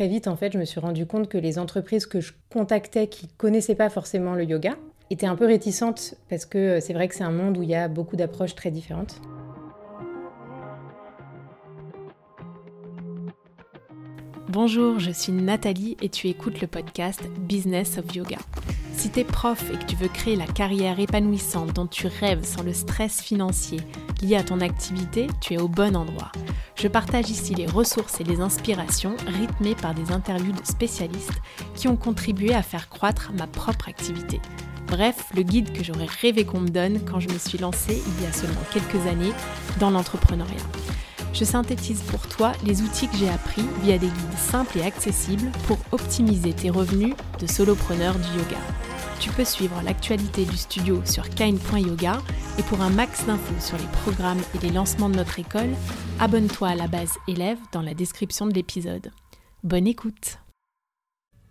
très vite, en fait, je me suis rendu compte que les entreprises que je contactais qui connaissaient pas forcément le yoga étaient un peu réticentes parce que c'est vrai que c'est un monde où il y a beaucoup d'approches très différentes. Bonjour, je suis Nathalie et tu écoutes le podcast Business of Yoga. Si tu es prof et que tu veux créer la carrière épanouissante dont tu rêves sans le stress financier lié à ton activité, tu es au bon endroit. Je partage ici les ressources et les inspirations rythmées par des interviews de spécialistes qui ont contribué à faire croître ma propre activité. Bref, le guide que j'aurais rêvé qu'on me donne quand je me suis lancée il y a seulement quelques années dans l'entrepreneuriat je synthétise pour toi les outils que j'ai appris via des guides simples et accessibles pour optimiser tes revenus de solopreneur du yoga. Tu peux suivre l'actualité du studio sur kind.yoga et pour un max d'infos sur les programmes et les lancements de notre école, abonne-toi à la base élève dans la description de l'épisode. Bonne écoute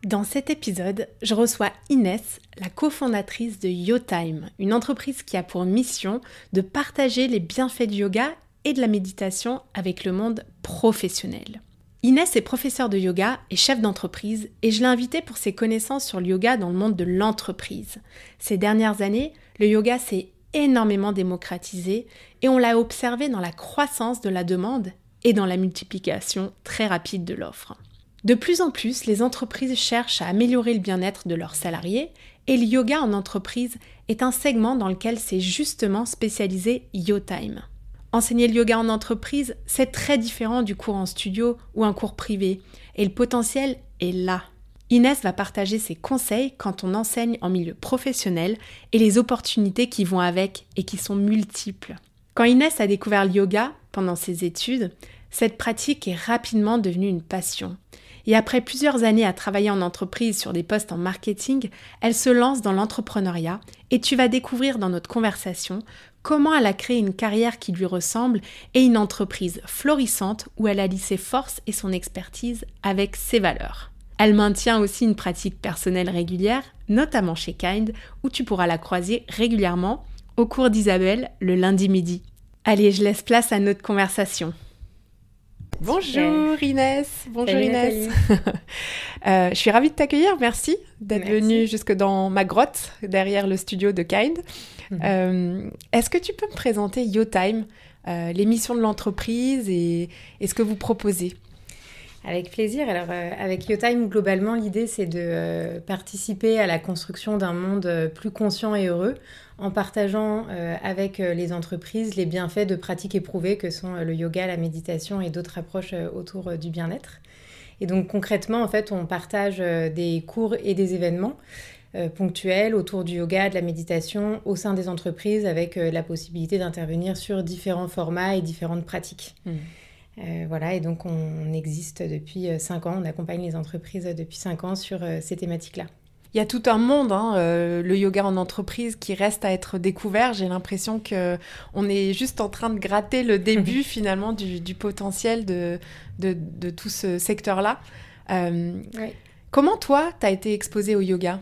dans cet épisode, je reçois Inès, la cofondatrice de YoTime, une entreprise qui a pour mission de partager les bienfaits du yoga et de la méditation avec le monde professionnel. Inès est professeure de yoga et chef d'entreprise et je l'ai invitée pour ses connaissances sur le yoga dans le monde de l'entreprise. Ces dernières années, le yoga s'est énormément démocratisé et on l'a observé dans la croissance de la demande et dans la multiplication très rapide de l'offre. De plus en plus, les entreprises cherchent à améliorer le bien-être de leurs salariés et le yoga en entreprise est un segment dans lequel s'est justement spécialisé YoTime. Enseigner le yoga en entreprise, c'est très différent du cours en studio ou un cours privé, et le potentiel est là. Inès va partager ses conseils quand on enseigne en milieu professionnel et les opportunités qui vont avec et qui sont multiples. Quand Inès a découvert le yoga pendant ses études, cette pratique est rapidement devenue une passion. Et après plusieurs années à travailler en entreprise sur des postes en marketing, elle se lance dans l'entrepreneuriat et tu vas découvrir dans notre conversation comment elle a créé une carrière qui lui ressemble et une entreprise florissante où elle allie ses forces et son expertise avec ses valeurs. Elle maintient aussi une pratique personnelle régulière, notamment chez Kind, où tu pourras la croiser régulièrement au cours d'Isabelle le lundi midi. Allez, je laisse place à notre conversation. Bonjour Inès. Bonjour Inès. Euh, je suis ravie de t'accueillir. Merci d'être venue jusque dans ma grotte derrière le studio de Kind. Mhm. Euh, est-ce que tu peux me présenter YoTime, euh, l'émission de l'entreprise et, ce que vous proposez? Avec plaisir. Alors, avec YoTime, globalement, l'idée, c'est de participer à la construction d'un monde plus conscient et heureux en partageant euh, avec euh, les entreprises les bienfaits de pratiques éprouvées que sont euh, le yoga, la méditation et d'autres approches autour du bien-être. Et donc concrètement, en fait, on partage des cours et des événements ponctuels autour du yoga, de la méditation au sein des entreprises avec la possibilité d'intervenir sur différents formats et différentes pratiques. Mmh. Voilà, et donc on, existe depuis 5 ans, on accompagne les entreprises depuis 5 ans sur ces thématiques-là. Il y a tout un monde, hein, euh, le yoga en entreprise, qui reste à être découvert. J'ai l'impression que on est juste en train de gratter le début finalement du, potentiel de, de, tout ce secteur-là. Euh, comment toi, tu as été exposée au yoga?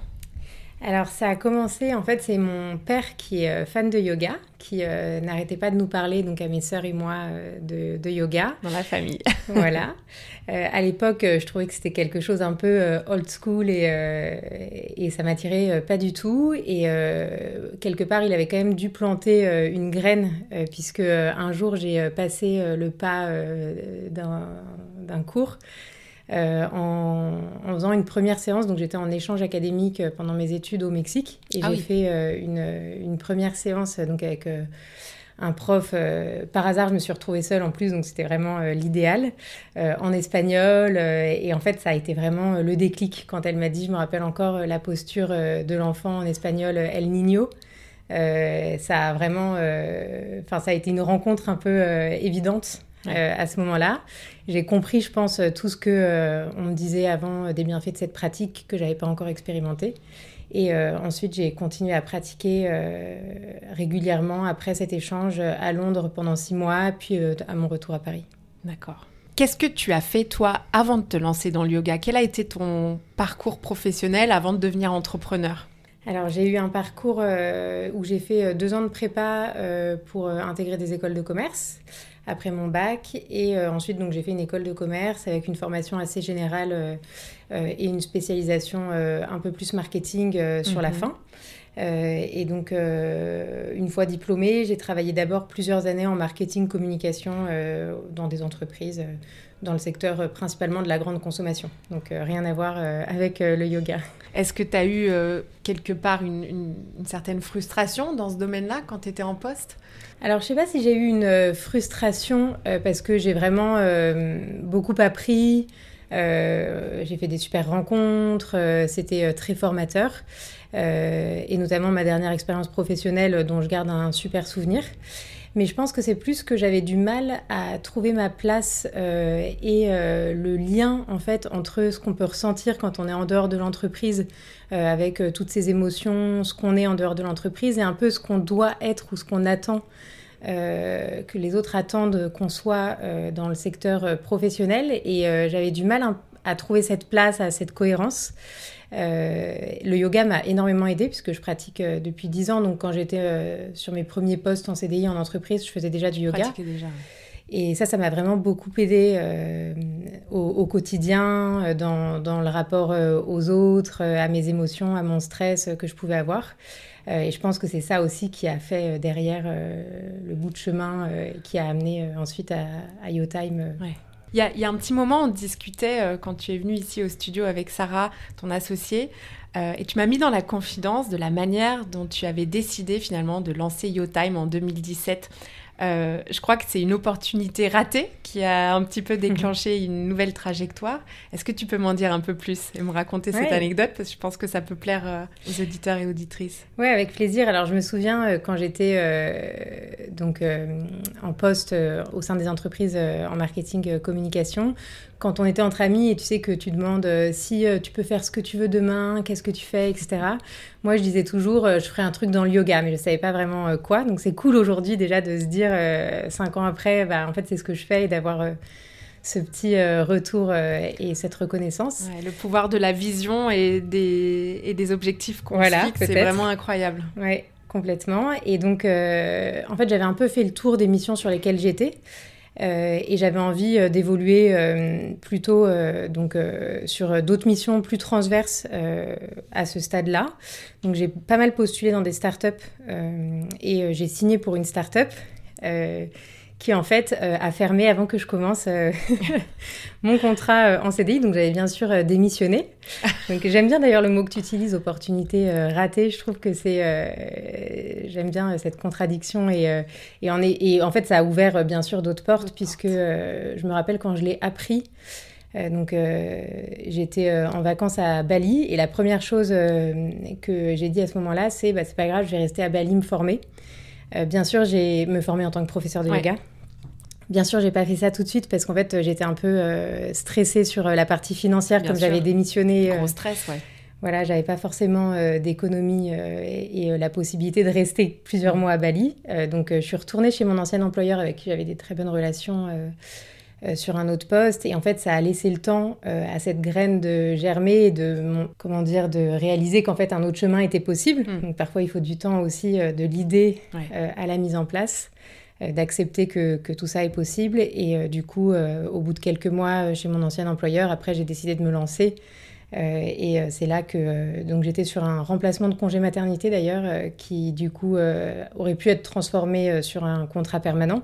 Alors ça a commencé, en fait c'est mon père qui est euh, fan de yoga, qui euh, n'arrêtait pas de nous parler, donc à mes sœurs et moi, euh, de, yoga. Dans la famille. voilà. à l'époque, je trouvais que c'était quelque chose un peu old school et, et ça m'attirait pas du tout. Et quelque part, il avait quand même dû planter une graine, puisque un jour j'ai passé le pas d'un cours. Euh, en, faisant une première séance. Donc j'étais en échange académique euh, pendant mes études au Mexique et ah j'ai fait euh, une, une, première séance donc avec un prof. par hasard, je me suis retrouvée seule en plus, donc c'était vraiment l'idéal en espagnol. et en fait, ça a été vraiment le déclic quand elle m'a dit, je me rappelle encore la posture de l'enfant en espagnol El Niño. ça a vraiment, enfin, ça a été une rencontre un peu évidente euh, à ce moment-là. J'ai compris, je pense, tout ce que euh, on me disait avant euh, des bienfaits de cette pratique que j'avais pas encore expérimenté. Et ensuite, j'ai continué à pratiquer régulièrement après cet échange à Londres pendant six mois, puis à mon retour à Paris. D'accord. Qu'est-ce que tu as fait, toi, avant de te lancer dans le yoga? Quel a été ton parcours professionnel avant de devenir entrepreneur? Alors j'ai eu un parcours où j'ai fait deux ans de prépa pour intégrer des écoles de commerce après mon bac. Et ensuite, donc, j'ai fait une école de commerce avec une formation assez générale et une spécialisation un peu plus marketing sur la mhm. fin. Euh, et donc, euh, une fois diplômée, j'ai travaillé d'abord plusieurs années en marketing communication euh, dans des entreprises dans le secteur principalement de la grande consommation. Donc, rien à voir avec le yoga. Est-ce que tu as eu quelque part une, une, certaine frustration dans ce domaine-là quand tu étais en poste? Alors, je sais pas si j'ai eu une frustration parce que j'ai vraiment beaucoup appris. j'ai fait des super rencontres, c'était très formateur. Euh, et notamment ma dernière expérience professionnelle dont je garde un super souvenir. Mais je pense que c'est plus que j'avais du mal à trouver ma place euh, et euh, le lien en fait entre ce qu'on peut ressentir quand on est en dehors de l'entreprise avec toutes ces émotions, ce qu'on est en dehors de l'entreprise et un peu ce qu'on doit être ou ce qu'on attend que les autres attendent qu'on soit dans le secteur professionnel. Et j'avais du mal à trouver cette place, à cette cohérence. Euh, le yoga m'a énormément aidé puisque je pratique euh, depuis 10 ans. Donc quand j'étais euh, sur mes premiers postes en CDI en entreprise, je faisais déjà du yoga. Déjà. Et ça, ça m'a vraiment beaucoup aidé au, quotidien, dans, dans, le rapport aux autres, à mes émotions, à mon stress que je pouvais avoir. et je pense que c'est ça aussi qui a fait derrière le bout de chemin qui a amené ensuite à, à YoTime. Ouais. Il y, a, un petit moment, on discutait euh, quand tu es venue ici au studio avec Sarah, ton associée, euh, et tu m'as mis dans la confidence de la manière dont tu avais décidé finalement de lancer YoTime en 2017. Euh, je crois que c'est une opportunité ratée qui a un petit peu mhm. déclenché une nouvelle trajectoire. Est-ce que tu peux m'en dire un peu plus et me raconter cette anecdote? Parce que je pense que ça peut plaire euh, aux auditeurs et auditrices. Oui, avec plaisir. Alors je me souviens euh, quand j'étais donc en poste au sein des entreprises en marketing communication, quand on était entre amis et tu sais que tu demandes euh, si euh, tu peux faire ce que tu veux demain, qu'est-ce que tu fais, etc. Moi, je disais toujours, euh, je ferai un truc dans le yoga, mais je ne savais pas vraiment quoi. Donc, c'est cool aujourd'hui déjà de se dire, cinq ans après, bah, en fait, c'est ce que je fais et d'avoir ce petit retour et cette reconnaissance. le pouvoir de la vision et des, et des objectifs qu'on voilà, fixe, c'est vraiment incroyable. Oui, complètement. Et donc, en fait, j'avais un peu fait le tour des missions sur lesquelles j'étais. Euh, et j'avais envie euh, d'évoluer euh, plutôt donc, sur d'autres missions plus transverses à ce stade-là. Donc j'ai pas mal postulé dans des startups et j'ai signé pour une startup qui en fait euh, a fermé avant que je commence euh, mon contrat euh, en CDI. Donc j'avais bien sûr démissionné. Donc j'aime bien d'ailleurs le mot que tu utilises, opportunité ratée. Je trouve que c'est j'aime bien cette contradiction et, et, en et en fait ça a ouvert bien sûr d'autres portes puisque je me rappelle quand je l'ai appris. donc j'étais en vacances à Bali et la première chose que j'ai dit à ce moment-là, c'est bah, c'est pas grave, je vais rester à Bali me former. Euh, bien sûr, j'ai me formé en tant que professeur de yoga. Bien sûr, j'ai pas fait ça tout de suite parce qu'en fait, j'étais un peu euh, stressée sur euh, la partie financière comme j'avais démissionné. Gros stress, ouais. Voilà, j'avais pas forcément d'économie et, la possibilité de rester plusieurs mois à Bali. donc, je suis retournée chez mon ancien employeur avec qui j'avais des très bonnes relations sur un autre poste. Et en fait, ça a laissé le temps à cette graine de germer et de, comment dire, de réaliser qu'en fait, un autre chemin était possible. Hmm. Donc, parfois, il faut du temps aussi de l'idée à la mise en place d'accepter que, que, tout ça est possible. Et du coup, au bout de quelques mois chez mon ancien employeur, après, j'ai décidé de me lancer euh, et euh, c'est là que euh, donc j'étais sur un remplacement de congé maternité d'ailleurs, qui du coup aurait pu être transformé sur un contrat permanent.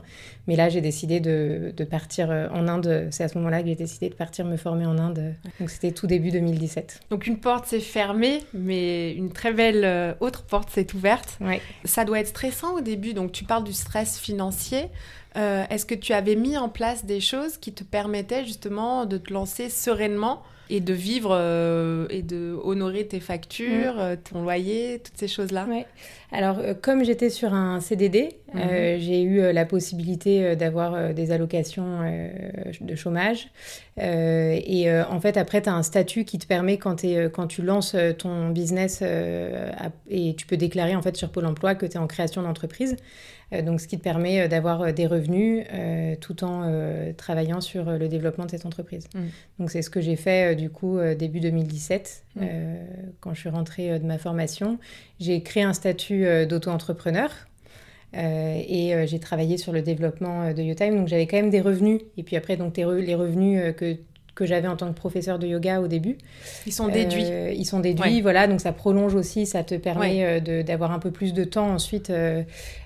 Mais là, j'ai décidé de, de, partir en Inde. C'est à ce moment-là que j'ai décidé de partir me former en Inde. Donc c'était tout début 2017. Donc une porte s'est fermée, mais une très belle autre porte s'est ouverte. Ouais. Ça doit être stressant au début. Donc tu parles du stress financier. Est-ce que tu avais mis en place des choses qui te permettaient justement de te lancer sereinement et de vivre euh, et de honorer tes factures, mm. euh, ton loyer, toutes ces choses-là. Ouais. Alors, euh, comme j'étais sur un CDD, mm-hmm. j'ai eu la possibilité d'avoir des allocations de chômage. et en fait, après, tu as un statut qui te permet, quand, es, quand tu lances ton business, et tu peux déclarer en fait sur Pôle emploi que tu es en création d'entreprise. Donc, ce qui te permet d'avoir des revenus tout en travaillant sur le développement de cette entreprise. Mm. Donc, c'est ce que j'ai fait du coup début 2017, mm. quand je suis rentrée de ma formation. J'ai créé un statut d'auto-entrepreneur euh, et euh, j'ai travaillé sur le développement euh, de YoTime, donc j'avais quand même des revenus. Et puis après, donc les revenus que que j'avais en tant que professeur de yoga au début. Ils sont déduits. ils sont déduits, voilà, donc ça prolonge aussi, ça te permet d'avoir un peu plus de temps ensuite,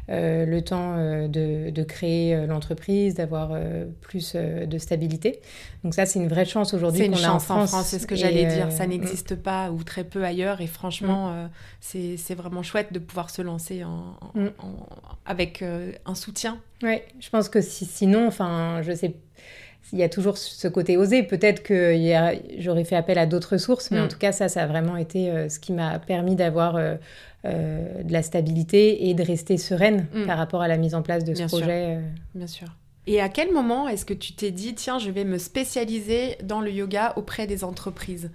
le temps de, de, créer l'entreprise, d'avoir plus de stabilité. Donc ça, c'est une vraie chance aujourd'hui qu'on a en France. c'est ce que j'allais dire, ça n'existe pas ou très peu ailleurs, et franchement, mm. c'est vraiment chouette de pouvoir se lancer en, mm. avec un soutien. Oui, je pense que si, sinon, enfin, je sais il y a toujours ce côté osé. Peut-être que j'aurais fait appel à d'autres sources, mais en mm. tout cas, ça, ça a vraiment été euh, ce qui m'a permis d'avoir euh, euh, de la stabilité et de rester sereine mm. par rapport à la mise en place de ce projet. Bien sûr. Et à quel moment est-ce que tu t'es dit, tiens, je vais me spécialiser dans le yoga auprès des entreprises?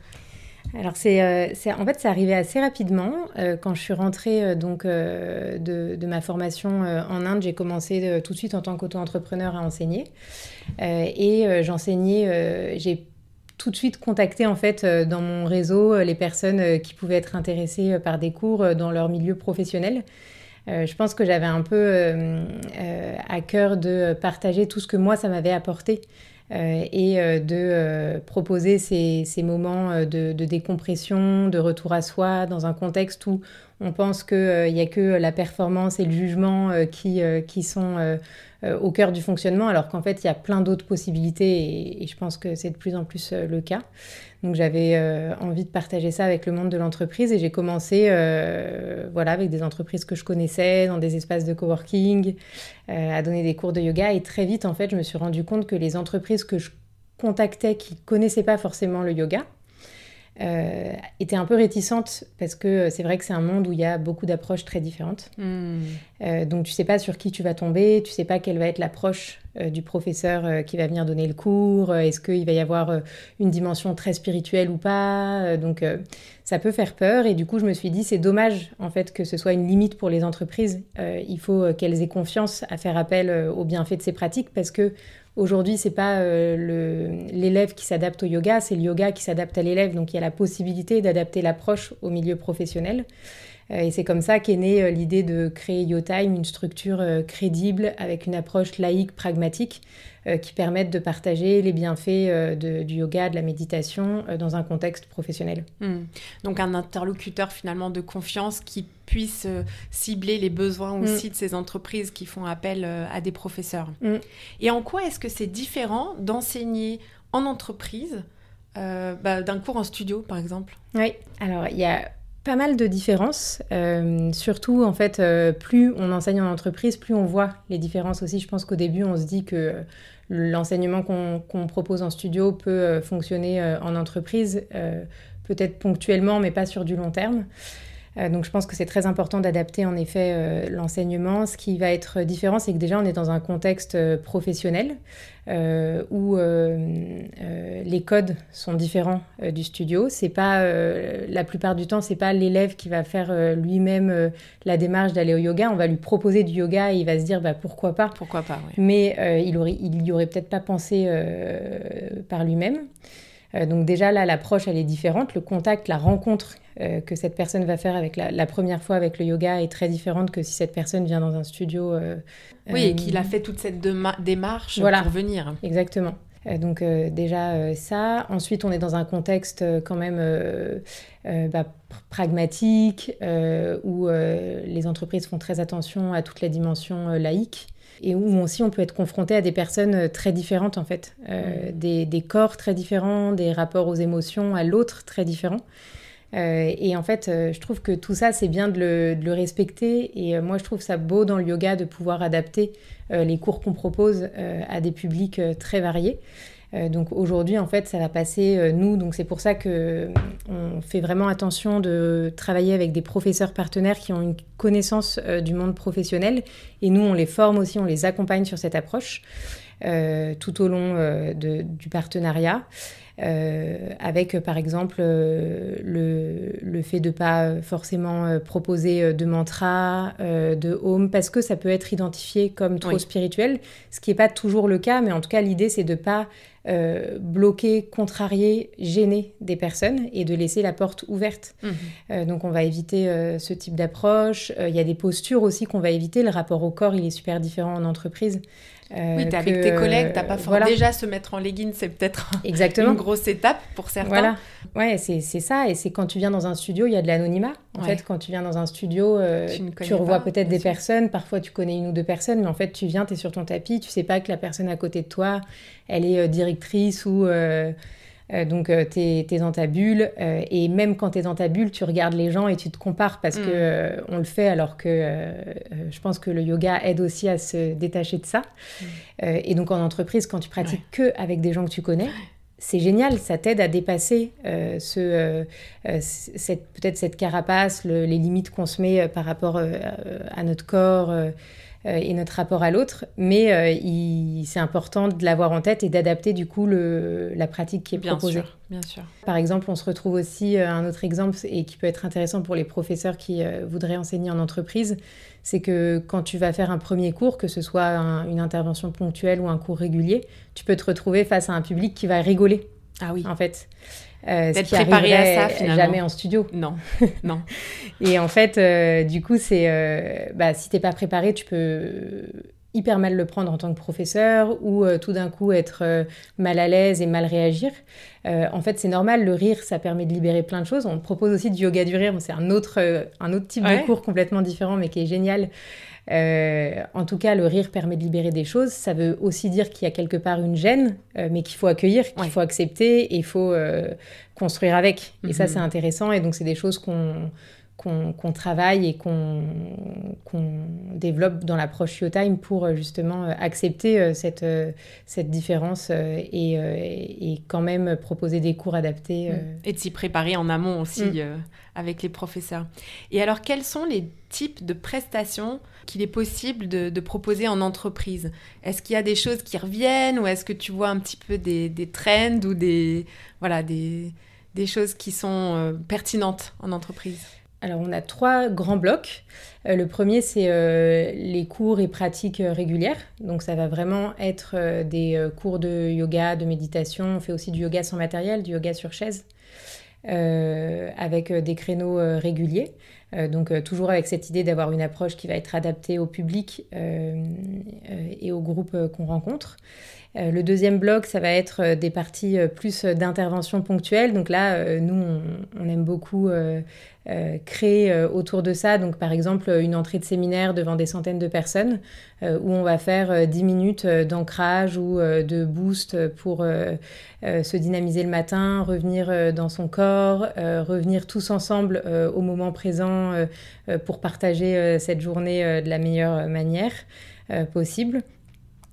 Alors euh, c'est, en fait c'est arrivé assez rapidement. Euh, quand je suis rentrée euh, donc de, ma formation en Inde j'ai commencé tout de suite en tant qu'auto-entrepreneur à enseigner. Et j'enseignais j'ai tout de suite contacté en fait dans mon réseau les personnes qui pouvaient être intéressées par des cours dans leur milieu professionnel. je pense que j'avais un peu à cœur de partager tout ce que moi ça m'avait apporté et euh, de euh, proposer ces, moments de, décompression, de retour à soi, dans un contexte où on pense qu'il n'y a que la performance et le jugement qui sont au cœur du fonctionnement, alors qu'en fait, il y a plein d'autres possibilités et, je pense que c'est de plus en plus le cas. Donc j'avais envie de partager ça avec le monde de l'entreprise et j'ai commencé voilà, avec des entreprises que je connaissais, dans des espaces de coworking, à donner des cours de yoga. Et très vite, en fait, je me suis rendu compte que les entreprises que je contactais qui ne connaissaient pas forcément le yoga, euh, était un peu réticente parce que c'est vrai que c'est un monde où il y a beaucoup d'approches très différentes. Hmm. Euh, donc tu sais pas sur qui tu vas tomber, tu sais pas quelle va être l'approche euh, du professeur qui va venir donner le cours, est-ce qu'il va y avoir une dimension très spirituelle ou pas. donc ça peut faire peur et du coup je me suis dit c'est dommage en fait que ce soit une limite pour les entreprises. il faut qu'elles aient confiance à faire appel aux bienfaits de ces pratiques parce que Aujourd'hui, c'est pas euh, l'élève qui s'adapte au yoga, c'est le yoga qui s'adapte à l'élève. Donc il y a la possibilité d'adapter l'approche au milieu professionnel. Euh, et c'est comme ça qu'est née euh, l'idée de créer YoTime, une structure crédible avec une approche laïque, pragmatique, qui permette de partager les bienfaits du yoga, de la méditation dans un contexte professionnel. Hmm. Donc un interlocuteur finalement de confiance qui puisse cibler les besoins hmm. aussi de ces entreprises qui font appel à des professeurs. Hmm. Et en quoi est-ce que c'est différent d'enseigner en entreprise bah, d'un cours en studio, par exemple? Oui, alors il y a pas mal de différences. Euh, surtout, en fait, euh, plus on enseigne en entreprise, plus on voit les différences aussi. Je pense qu'au début, on se dit que l'enseignement qu'on propose en studio peut euh, fonctionner en entreprise, peut-être ponctuellement, mais pas sur du long terme. Euh, donc je pense que c'est très important d'adapter en effet euh, l'enseignement. Ce qui va être différent, c'est que déjà on est dans un contexte euh, professionnel où les codes sont différents du studio. C'est pas la plupart du temps, c'est pas l'élève qui va faire lui-même la démarche d'aller au yoga. On va lui proposer du yoga et il va se dire bah, pourquoi pas? Pourquoi pas. Mais il aurait, il y aurait peut-être pas pensé par lui-même. donc déjà là, l'approche elle est différente. Le contact, la rencontre euh, que cette personne va faire avec la, première fois avec le yoga est très différente que si cette personne vient dans un studio. Euh, oui, et qu'il a fait toute cette démarche pour venir. Exactement. Euh, donc déjà ça. Ensuite, on est dans un contexte quand même bah, pragmatique où les entreprises font très attention à toutes les dimensions laïques et où aussi on peut être confronté à des personnes très différentes en fait, mmh. des, des, corps très différents, des rapports aux émotions à l'autre très différents. Euh, et en fait, euh, je trouve que tout ça, c'est bien de le, respecter. Et euh, moi, je trouve ça beau dans le yoga de pouvoir adapter les cours qu'on propose à des publics très variés. donc aujourd'hui, en fait, ça va passer nous. Donc c'est pour ça que on fait vraiment attention de travailler avec des professeurs partenaires qui ont une connaissance du monde professionnel. Et nous, on les forme aussi, on les accompagne sur cette approche. tout au long du partenariat. Euh, avec par exemple euh, le, le, fait de pas forcément euh, proposer de mantra, de home, parce que ça peut être identifié comme trop spirituel, ce qui n'est pas toujours le cas, mais en tout cas l'idée c'est de pas bloquer, contrarier, gêner des personnes et de laisser la porte ouverte. Mhm. donc on va éviter ce type d'approche. Il y a des postures aussi qu'on va éviter. Le rapport au corps, il est super différent en entreprise. Euh, oui, t'es avec tes collègues, t'as pas forcément déjà se mettre en legging, c'est peut-être une grosse étape pour certains. Voilà, ouais, c'est ça. Et c'est quand tu viens dans un studio, il y a de l'anonymat. En fait, quand tu viens dans un studio, euh, tu, revois peut-être des personnes. Parfois, tu connais une ou deux personnes, mais en fait, tu viens, tu es sur ton tapis, tu sais pas que la personne à côté de toi, elle est euh, directrice ou euh, donc, euh, tu es, dans ta bulle. Euh, et même quand tu es dans ta bulle, tu regardes les gens et tu te compares parce qu'on que on le fait alors que je pense que le yoga aide aussi à se détacher de ça. Mm. et donc, en entreprise, quand tu pratiques que avec des gens que tu connais, c'est génial, ça t'aide à dépasser ce, peut-être cette carapace, les limites qu'on se met par rapport à notre corps, et notre rapport à l'autre, mais euh, c'est important de l'avoir en tête et d'adapter du coup le, la pratique qui est bien proposée. Sûr, bien sûr. Par exemple, on se retrouve aussi euh, un autre exemple et qui peut être intéressant pour les professeurs qui voudraient enseigner en entreprise, c'est que quand tu vas faire un premier cours, que ce soit une intervention ponctuelle ou un cours régulier, tu peux te retrouver face à un public qui va rigoler. Ah oui. En fait. Euh, D'être préparé à ça finalement. Jamais en studio. Non, non. et en fait, euh, du coup, c'est, euh, bah, si t'es pas préparé, tu peux hyper mal le prendre en tant que professeur ou euh, tout d'un coup être mal à l'aise et mal réagir. en fait, c'est normal, le rire, ça permet de libérer plein de choses. On propose aussi du yoga du rire, c'est un autre, un autre type de cours complètement différent, mais qui est génial. Euh, en tout cas, le rire permet de libérer des choses. Ça veut aussi dire qu'il y a quelque part une gêne, euh, mais qu'il faut accueillir, qu'il faut accepter et il faut euh, construire avec. Et ça, mhm. c'est intéressant. Et donc, c'est des choses qu'on qu'on travaille et qu'on développe dans l'approche YoTime pour justement accepter cette, cette différence et, et, quand même proposer des cours adaptés. Mm. Et de s'y préparer en amont aussi mm. avec les professeurs. Et alors, quels sont les types de prestations qu'il est possible de, proposer en entreprise? Est-ce qu'il y a des choses qui reviennent ou est-ce que tu vois un petit peu des, des trends ou des, voilà, des, des choses qui sont euh, pertinentes en entreprise? Alors, on a trois grands blocs. Euh, le premier, c'est euh, les cours et pratiques régulières. Donc, ça va vraiment être des cours de yoga, de méditation. On fait aussi du yoga sans matériel, du yoga sur chaise, avec des créneaux réguliers. Euh, donc euh, toujours avec cette idée d'avoir une approche qui va être adaptée au public euh, et au groupe qu'on rencontre. Le deuxième bloc, ça va être des parties plus d'intervention ponctuelle. Donc là, nous, on, aime beaucoup euh, créer euh, autour de ça. Donc, par exemple, une entrée de séminaire devant des centaines de personnes euh, où on va faire 10 minutes d'ancrage ou de boost pour se dynamiser le matin, revenir dans son corps, revenir tous ensemble au moment présent pour partager cette journée de la meilleure manière possible.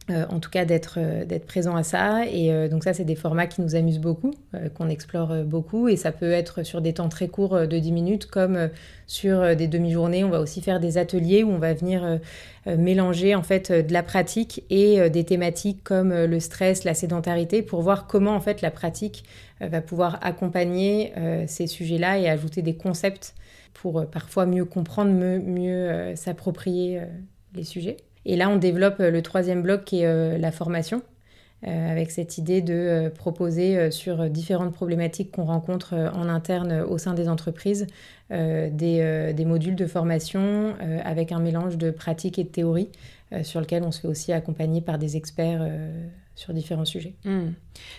Euh, en tout cas d'être euh, d'être présent à ça. Et euh, donc ça, c'est des formats qui nous amusent beaucoup, qu'on explore beaucoup. Et ça peut être sur des temps très courts de 10 minutes, comme sur des demi-journées. On va aussi faire des ateliers où on va venir mélanger en fait de la pratique et des thématiques comme le stress, la sédentarité, pour voir comment en fait la pratique va pouvoir accompagner ces sujets-là et ajouter des concepts pour parfois mieux comprendre, mieux s'approprier les sujets. Et là, on développe euh, le troisième bloc qui est euh, la formation, euh, avec cette idée de proposer sur différentes problématiques qu'on rencontre en interne au sein des entreprises des, modules de formation avec un mélange de pratique et de théorie sur lequel on se fait aussi accompagner par des experts sur différents sujets. Hmm.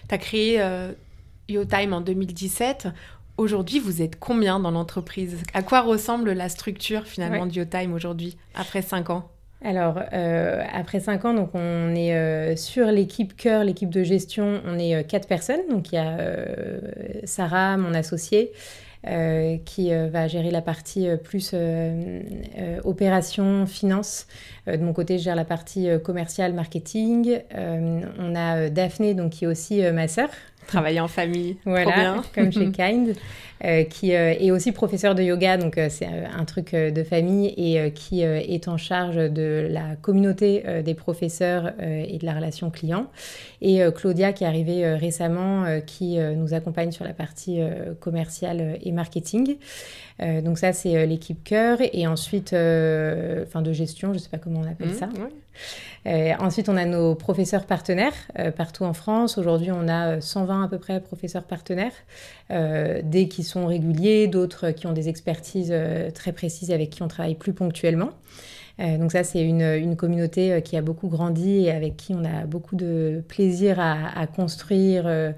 Tu as créé YoTime en 2017. Aujourd'hui, vous êtes combien dans l'entreprise? À quoi ressemble la structure finalement de YoTime aujourd'hui, après cinq ans? Alors, euh, après cinq ans, donc on est euh, sur l'équipe cœur, l'équipe de gestion, on est euh, quatre personnes. Donc il y a Sarah, mon associée, qui va gérer la partie plus opération, finance. de mon côté, je gère la partie commerciale, marketing. on a Daphné, donc, qui est aussi ma sœur, Travailler en famille. Voilà, comme chez Kind. Euh, qui euh, est aussi professeur de yoga, donc euh, c'est un truc de famille, et qui est en charge de la communauté des professeurs et de la relation client. Et Claudia, qui est arrivée récemment, qui nous accompagne sur la partie commerciale et marketing. donc ça, c'est l'équipe cœur. Et ensuite, enfin de gestion, je ne sais pas comment on appelle mmh, ça. Ensuite, on a nos professeurs partenaires partout en France. Aujourd'hui, on a 120 à peu près professeurs partenaires, des qui sont réguliers, d'autres qui ont des expertises euh, très précises avec qui on travaille plus ponctuellement. Euh, donc ça, c'est une, communauté euh, qui a beaucoup grandi et avec qui on a beaucoup de plaisir à, construire,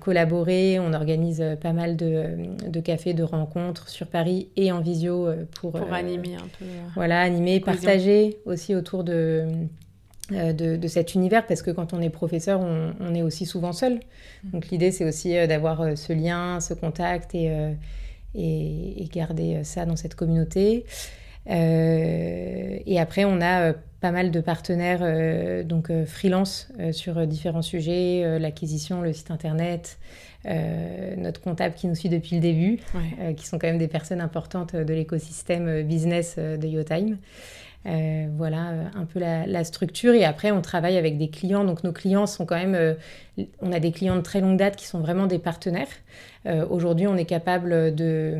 collaborer. On organise pas mal de, cafés, de rencontres sur Paris et en visio pour... Pour animer un peu. voilà, animer, partager aussi autour de euh, de, cet univers parce que quand on est professeur, on, est aussi souvent seul. Mm. Donc l'idée, c'est aussi euh, d'avoir euh, ce lien, ce contact et, et, garder ça dans cette communauté. Et après, on a pas mal de partenaires, donc freelance sur différents sujets, l'acquisition, le site internet, notre comptable qui nous suit depuis le début, qui sont quand même des personnes importantes de l'écosystème business de YoTime. Euh, voilà euh, un peu la, structure. Et après, on travaille avec des clients. Donc nos clients sont quand même, euh, on a des clients de très longue date qui sont vraiment des partenaires. Aujourd'hui, on est capable de,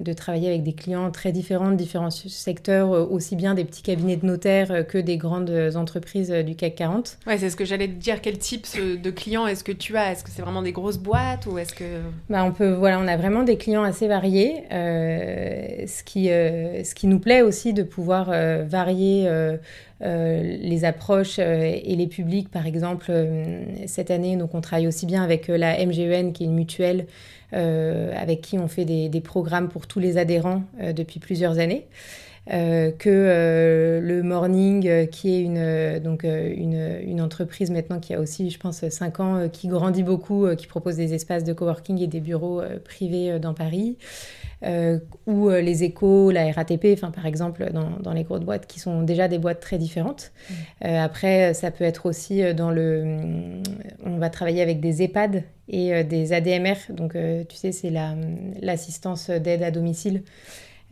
de, travailler avec des clients très différents, de différents secteurs, aussi bien des petits cabinets de notaires que des grandes entreprises du CAC 40. Ouais, c'est ce que j'allais te dire. Quel type de clients est-ce que tu as? Est-ce que c'est vraiment des grosses boîtes ou est-ce que bah, on peut, voilà, on a vraiment des clients assez variés. ce qui, ce qui nous plaît aussi de pouvoir varier euh, euh, les approches euh, et les publics. Par exemple, cette année, donc on travaille aussi bien avec la MGEN, qui est une mutuelle avec qui on fait des, programmes pour tous les adhérents depuis plusieurs années. que le Morning, qui est une, donc, une, une, entreprise maintenant qui a aussi, je pense, 5 ans, qui grandit beaucoup, qui propose des espaces de coworking et des bureaux privés dans Paris. Euh, ou euh, les échos, la RATP, enfin, par exemple, dans, les grosses boîtes qui sont déjà des boîtes très différentes. Mmh. Euh, après, ça peut être aussi dans le. On va travailler avec des EHPAD et des ADMR. Donc, tu sais, c'est l'assistance d'aide à domicile.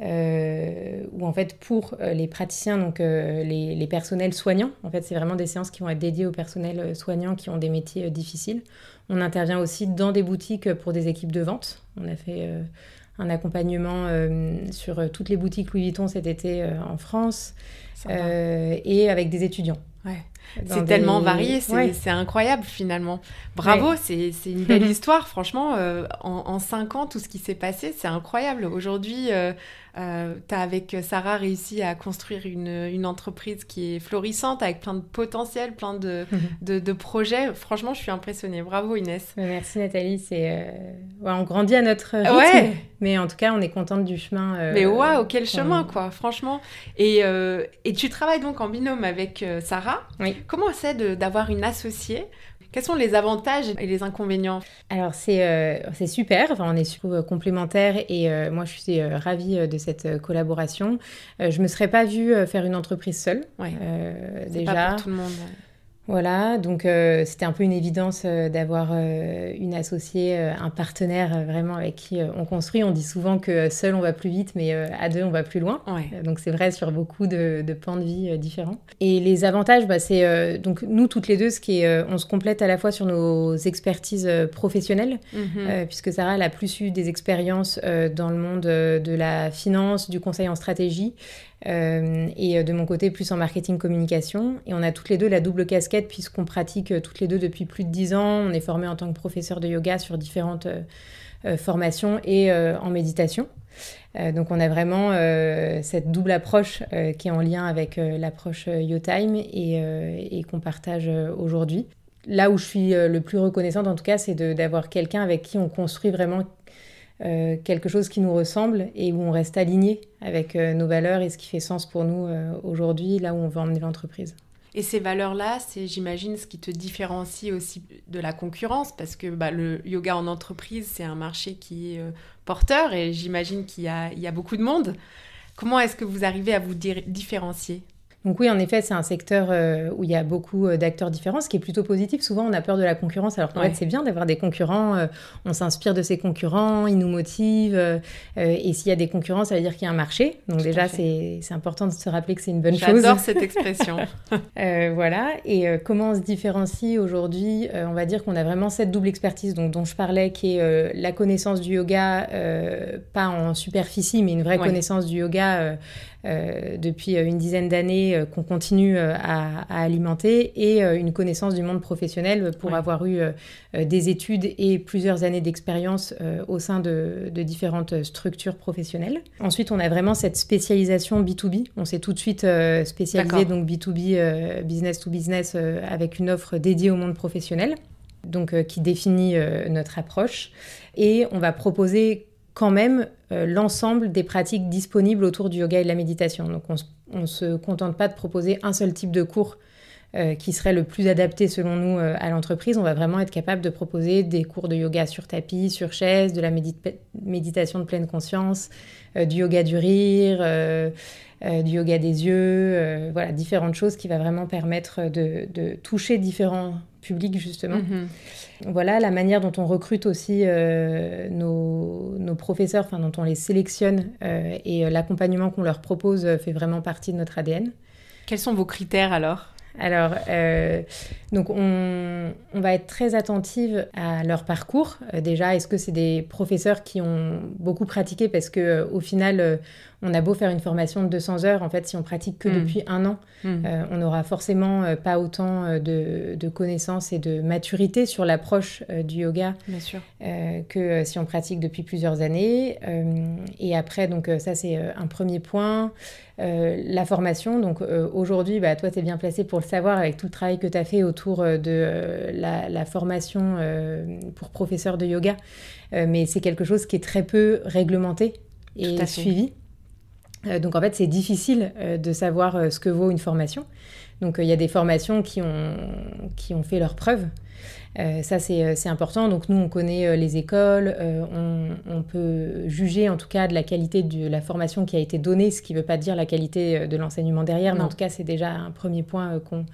Euh, où en fait pour les praticiens, donc les, les, personnels soignants, en fait c'est vraiment des séances qui vont être dédiées aux personnels soignants qui ont des métiers difficiles. On intervient aussi dans des boutiques pour des équipes de vente. On a fait un accompagnement euh, sur euh, toutes les boutiques Louis Vuitton cet été euh, en France et avec des étudiants. Ouais. C'est tellement varié, c'est incroyable finalement. Bravo, c'est une belle histoire, franchement. en, en, cinq ans, tout ce qui s'est passé, c'est incroyable. Aujourd'hui, euh, tu as avec Sarah réussi à construire une, une, entreprise qui est florissante avec plein de potentiel, plein de, de, de, projets. Franchement, je suis impressionnée. Bravo Inès. Merci Nathalie. C'est euh, ouais, on grandit à notre rythme, ouais. mais en tout cas, on est contente du chemin. Euh, mais waouh, quel chemin quoi, franchement. Et, et tu travailles donc en binôme avec Sarah. Oui. Comment c'est d'avoir une associée? Quels sont les avantages et les inconvénients? Alors c'est euh, super, enfin, on est super complémentaires et euh, moi je suis euh, ravie de cette collaboration. je me serais pas vue faire une entreprise seule. Ouais. déjà. Pas pour tout le monde. Voilà, donc euh, c'était un peu une évidence euh, d'avoir euh, une associée, un partenaire vraiment avec qui on construit. On dit souvent que seul on va plus vite, mais à deux on va plus loin. donc c'est vrai sur beaucoup de, de pans de vie différents. Et les avantages, bah, c'est donc nous toutes les deux, ce qui est, on se complète à la fois sur nos expertises professionnelles, mhm. puisque Sarah elle a plus eu des expériences dans le monde de la finance, du conseil en stratégie. Euh, et euh, de mon côté plus en marketing communication. Et on a toutes les deux la double casquette puisqu'on pratique euh, toutes les deux depuis plus de dix ans. On est formés en tant que professeur de yoga sur différentes formations et en méditation. donc on a vraiment cette double approche qui est en lien avec l'approche YoTime et qu'on partage aujourd'hui. Là où je suis le plus reconnaissante en tout cas, c'est d'avoir quelqu'un avec qui on construit vraiment euh, quelque chose qui nous ressemble et où on reste aligné avec euh, nos valeurs et ce qui fait sens pour nous euh, aujourd'hui, là où on veut emmener l'entreprise. Et ces valeurs-là, c'est, j'imagine, ce qui te différencie aussi de la concurrence, parce que bah, le yoga en entreprise, c'est un marché qui est porteur et j'imagine qu'il y a, il y a beaucoup de monde. Comment est-ce que vous arrivez à vous différencier? Donc oui, en effet, c'est un secteur euh, où il y a beaucoup euh, d'acteurs différents, ce qui est plutôt positif. Souvent, on a peur de la concurrence, alors qu'en fait, c'est bien d'avoir des concurrents. Euh, on s'inspire de ces concurrents, ils nous motivent. et s'il y a des concurrents, ça veut dire qu'il y a un marché. Donc déjà, c'est important de se rappeler que c'est une bonne chose. J'adore cette expression. voilà. Et comment on se différencie aujourd'hui On va dire qu'on a vraiment cette double expertise donc, dont je parlais, qui est la connaissance du yoga, pas en superficie, mais une vraie connaissance du yoga depuis une dizaine d'années euh, qu'on continue à, alimenter et une connaissance du monde professionnel pour avoir eu des études et plusieurs années d'expérience au sein de, différentes structures professionnelles. Ensuite, on a vraiment cette spécialisation B2B. On s'est tout de suite spécialisé donc B2B, business to business, avec une offre dédiée au monde professionnel, donc qui définit notre approche. Et on va proposer quand même euh, l'ensemble des pratiques disponibles autour du yoga et de la méditation. Donc on ne se contente pas de proposer un seul type de cours euh, qui serait le plus adapté selon nous euh, à l'entreprise. On va vraiment être capable de proposer des cours de yoga sur tapis, sur chaise, de la méditation de pleine conscience, du yoga du rire, du yoga des yeux, voilà, différentes choses qui va vraiment permettre de, toucher différents publics justement. Mm-hmm. Voilà la manière dont on recrute aussi euh, nos, professeurs, enfin dont on les sélectionne euh, et euh, l'accompagnement qu'on leur propose fait vraiment partie de notre ADN. Quels sont vos critères alors? Alors, donc on, va être très attentive à leur parcours. déjà, est-ce que c'est des professeurs qui ont beaucoup pratiqué? Parce que au final, on a beau faire une formation de 200 heures, en fait, si on pratique que hmm. depuis un an, hmm. euh, on n'aura forcément euh, pas autant euh, de, connaissances et de maturité sur l'approche du yoga que si on pratique depuis plusieurs années. et après, donc ça, c'est un premier point. la formation, donc aujourd'hui, bah, toi, tu es bien placé pour le savoir avec tout le travail que tu as fait autour de la, la, formation pour professeur de yoga. mais c'est quelque chose qui est très peu réglementé et suivi. Euh, donc en fait, c'est difficile euh, de savoir euh, ce que vaut une formation. Donc il y a des formations qui ont, qui ont fait leurs preuves. ça, c'est important. Donc nous, on connaît les écoles, on, on, peut juger en tout cas de la qualité de la formation qui a été donnée, ce qui ne veut pas dire la qualité de l'enseignement derrière, mais en tout cas, c'est déjà un premier point qu'on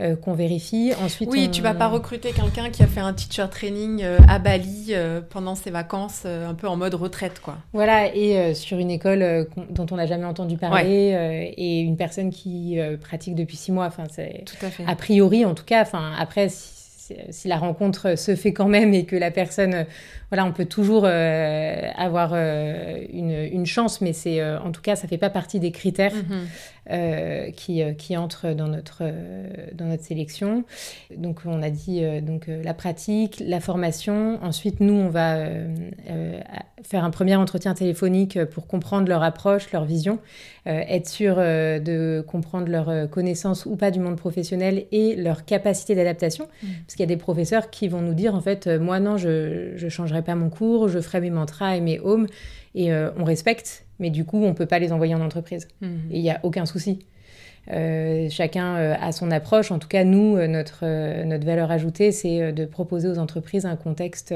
euh, qu'on vérifie. Ensuite, oui, tu vas pas recruter quelqu'un qui a fait un teacher training euh, à Bali euh, pendant ses vacances, un peu en mode retraite, quoi. Voilà, et sur une école dont on n'a jamais entendu parler et une personne qui pratique depuis six mois. Enfin, c'est tout à fait. A priori, en tout cas. Enfin, après. Si, la rencontre se fait quand même et que la personne, voilà, on peut toujours avoir une, chance, mais c'est en tout cas, ça fait pas partie des critères. Euh, qui, euh, qui entrent dans notre, euh, dans notre sélection. Donc on a dit donc, la pratique, la formation. Ensuite, nous, on va faire un premier entretien téléphonique pour comprendre leur approche, leur vision, être sûr de comprendre leur connaissance ou pas du monde professionnel et leur capacité d'adaptation. Mmh. Parce qu'il y a des professeurs qui vont nous dire, en fait, moi non, je ne changerai pas mon cours, je ferai mes mantras et mes homes. Et on respecte mais du coup, on ne peut pas les envoyer en entreprise. Mhm. Et il n'y a aucun souci. Euh, chacun euh, a son approche. En tout cas, nous, euh, notre, notre valeur ajoutée, c'est de proposer aux entreprises un contexte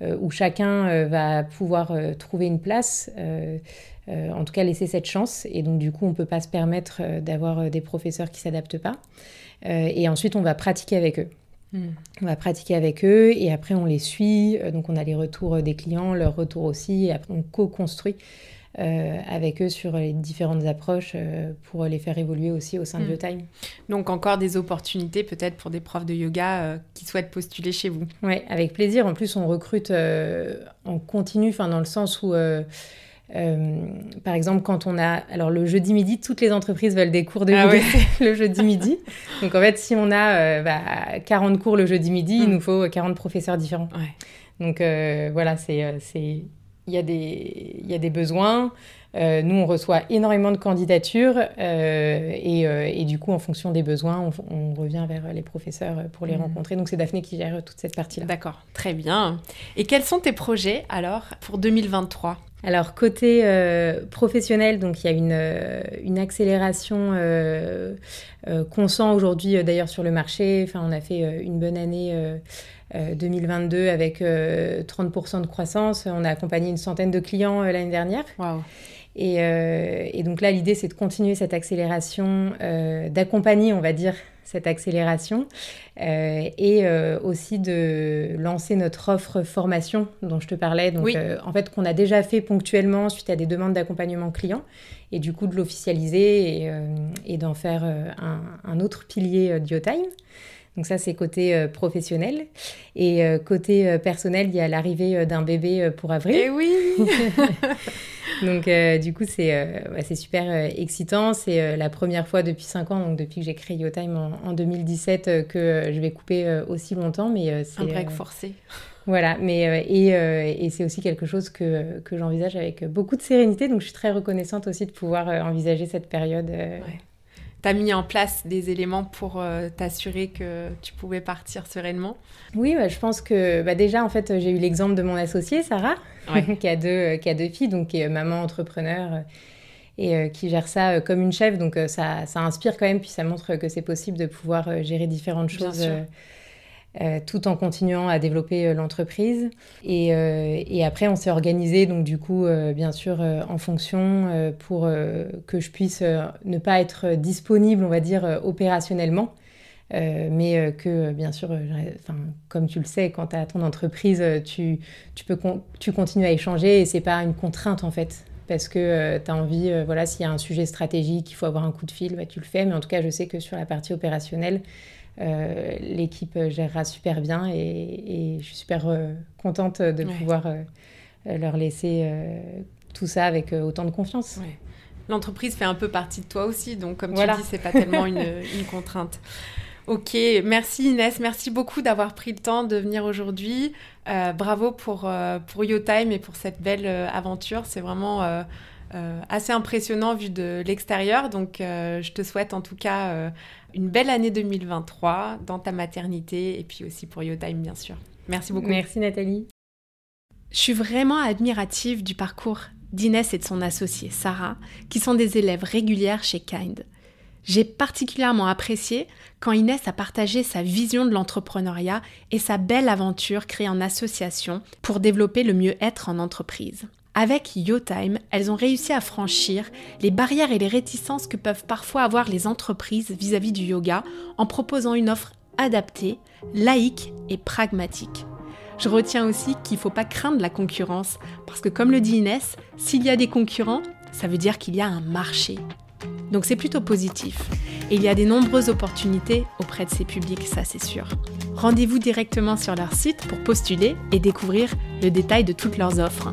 où chacun va pouvoir trouver une place, en tout cas laisser cette chance. Et donc, du coup, on ne peut pas se permettre d'avoir des professeurs qui ne s'adaptent pas. et ensuite, on va pratiquer avec eux. Mhm. On va pratiquer avec eux et après on les suit. Donc on a les retours des clients, leurs retours aussi, et après on co-construit euh, avec eux sur les différentes approches euh, pour les faire évoluer aussi au sein de hmm. Biotime. Donc encore des opportunités peut-être pour des profs de yoga euh, qui souhaitent postuler chez vous. Oui, avec plaisir. En plus, on recrute en continu, enfin dans le sens où... par exemple, quand on a. Alors, le jeudi midi, toutes les entreprises veulent des cours de ah le jeudi midi. Donc, en fait, si on a 40 bah, cours le jeudi midi, il hmm. nous faut 40 professeurs différents. Donc, voilà, c'est il y, a des, il y a des besoins. Euh, nous, on reçoit énormément de candidatures euh, et, euh, et, du coup, en fonction des besoins, on, revient vers les professeurs pour les mmh. rencontrer. Donc, c'est Daphné qui gère toute cette partie-là. D'accord, très bien. Et quels sont tes projets alors pour 2023 alors côté professionnel, donc il y a une, une accélération qu'on sent aujourd'hui d'ailleurs sur le marché. Enfin, on a fait une bonne année 2022 euh, avec 30% euh, de croissance. On a accompagné une centaine de clients euh, l'année dernière. Et, donc là, l'idée, c'est de continuer cette accélération, d'accompagner, on va dire, cette accélération euh, et euh, aussi de lancer notre offre formation dont je te parlais, donc euh, en fait qu'on a déjà fait ponctuellement suite à des demandes d'accompagnement client et du coup de l'officialiser et, et d'en faire un, un, autre pilier d'IoTime. Donc ça, c'est côté professionnel. Et côté personnel, il y a l'arrivée d'un bébé pour avril. Eh oui Donc, euh, du coup, c'est euh, c'est super euh, excitant. C'est la première fois depuis 5 ans, donc depuis que j'ai créé YoTime en, en 2017, que je vais couper aussi longtemps. Mais Un break forcé. Voilà, mais et, et c'est aussi quelque chose que, que j'envisage avec beaucoup de sérénité. Donc, je suis très reconnaissante aussi de pouvoir envisager cette période. Ouais as mis en place des éléments pour euh, t'assurer que tu pouvais partir sereinement. Oui, bah, je pense que bah, déjà, en fait, j'ai eu l'exemple de mon associée, Sarah, qui, a deux, euh, qui a deux filles, donc qui est maman entrepreneur euh, et qui gère ça comme une chef. Donc ça, ça, inspire quand même, puis ça montre que c'est possible de pouvoir gérer différentes choses euh, tout en continuant à développer euh, l'entreprise. Et, euh, et, après, on s'est organisé, donc du coup, bien sûr, en fonction pour que je puisse ne pas être disponible, on va dire, opérationnellement. mais que bien sûr, comme tu le sais, quand tu as ton entreprise, tu, tu, peux tu continues à échanger et c'est pas une contrainte en fait. Parce que tu as envie, voilà, s'il y a un sujet stratégique, il faut avoir un coup de fil, bah, tu le fais. Mais en tout cas, je sais que sur la partie opérationnelle, euh, l'équipe gérera super bien et, je suis super euh, contente de pouvoir euh, leur laisser tout ça avec autant de confiance. L'entreprise fait un peu partie de toi aussi, donc comme tu dis, c'est pas tellement une, contrainte. Ok, merci Inès, merci beaucoup d'avoir pris le temps de venir aujourd'hui. bravo pour, pour YoTime et pour cette belle aventure. C'est vraiment assez impressionnant vu de l'extérieur. Donc je te souhaite en tout cas une belle année 2023 dans ta maternité et puis aussi pour YoTime, bien sûr. Merci beaucoup. Merci Nathalie. Je suis vraiment admirative du parcours d'Inès et de son associée Sarah, qui sont des élèves régulières chez Kind. J'ai particulièrement apprécié quand Inès a partagé sa vision de l'entrepreneuriat et sa belle aventure créée en association pour développer le mieux-être en entreprise. Avec YoTime, elles ont réussi à franchir les barrières et les réticences que peuvent parfois avoir les entreprises vis-à-vis du yoga en proposant une offre adaptée, laïque et pragmatique. Je retiens aussi qu'il ne faut pas craindre la concurrence, parce que comme le dit Inès, s'il y a des concurrents, ça veut dire qu'il y a un marché. Donc c'est plutôt positif. Et il y a des nombreuses opportunités auprès de ces publics, ça c'est sûr. Rendez-vous directement sur leur site pour postuler et découvrir le détail de toutes leurs offres.